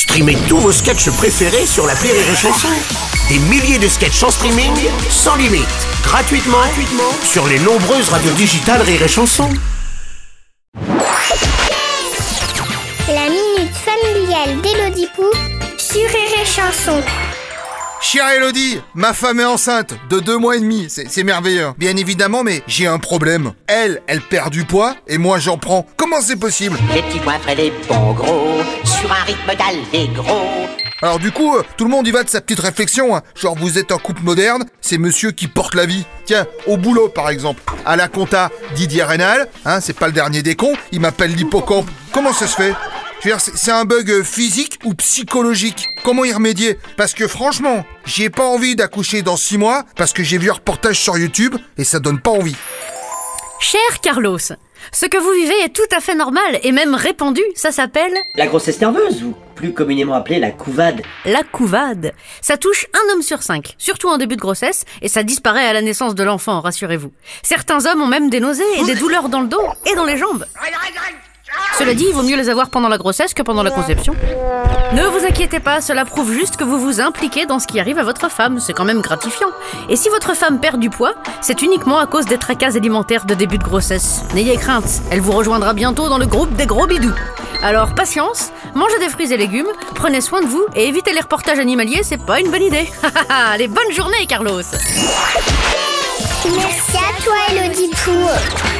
Streamez tous vos sketchs préférés sur la Rire et Chanson. Des milliers de sketchs en streaming, sans limite, gratuitement, gratuitement sur les nombreuses radios digitales Rire et Chanson. La minute familiale d'Elodie Pou sur Rire Chanson. Chère Elodie, ma femme est enceinte de deux mois et demi, c'est merveilleux. Bien évidemment, mais j'ai un problème. Elle, elle perd du poids et moi j'en prends. Comment c'est possible? Les petits points frais, les bons gros, sur un rythme d'allégro. Alors du coup, euh, tout le monde y va de sa petite réflexion. hein. Genre vous êtes un couple moderne, c'est monsieur qui porte la vie. Tiens, au boulot par exemple. À la compta, Didier Rénal, hein, c'est pas le dernier des cons, il m'appelle l'hippocampe. Comment ça se fait? C'est c'est un bug euh, physique ou psychologique? Comment y remédier? Parce que franchement, j'ai pas envie d'accoucher dans six mois parce que j'ai vu un reportage sur YouTube et ça donne pas envie. Cher Carlos, ce que vous vivez est tout à fait normal et même répandu. Ça s'appelle La grossesse nerveuse, ou plus communément appelée la couvade. la couvade. Ça touche un homme sur cinq, surtout en début de grossesse, et ça disparaît à la naissance de l'enfant, rassurez-vous. Certains hommes ont même des nausées et des douleurs dans le dos et dans les jambes. Cela dit, il vaut mieux les avoir pendant la grossesse que pendant la conception. Ne vous inquiétez pas, cela prouve juste que vous vous impliquez dans ce qui arrive à votre femme, c'est quand même gratifiant. Et si votre femme perd du poids, c'est uniquement à cause des tracas alimentaires de début de grossesse. N'ayez crainte, elle vous rejoindra bientôt dans le groupe des gros bidous. Alors patience, mangez des fruits et légumes, prenez soin de vous et évitez les reportages animaliers, c'est pas une bonne idée. Allez, bonne journée Carlos Merci à toi Elodie Pou Rire et chanson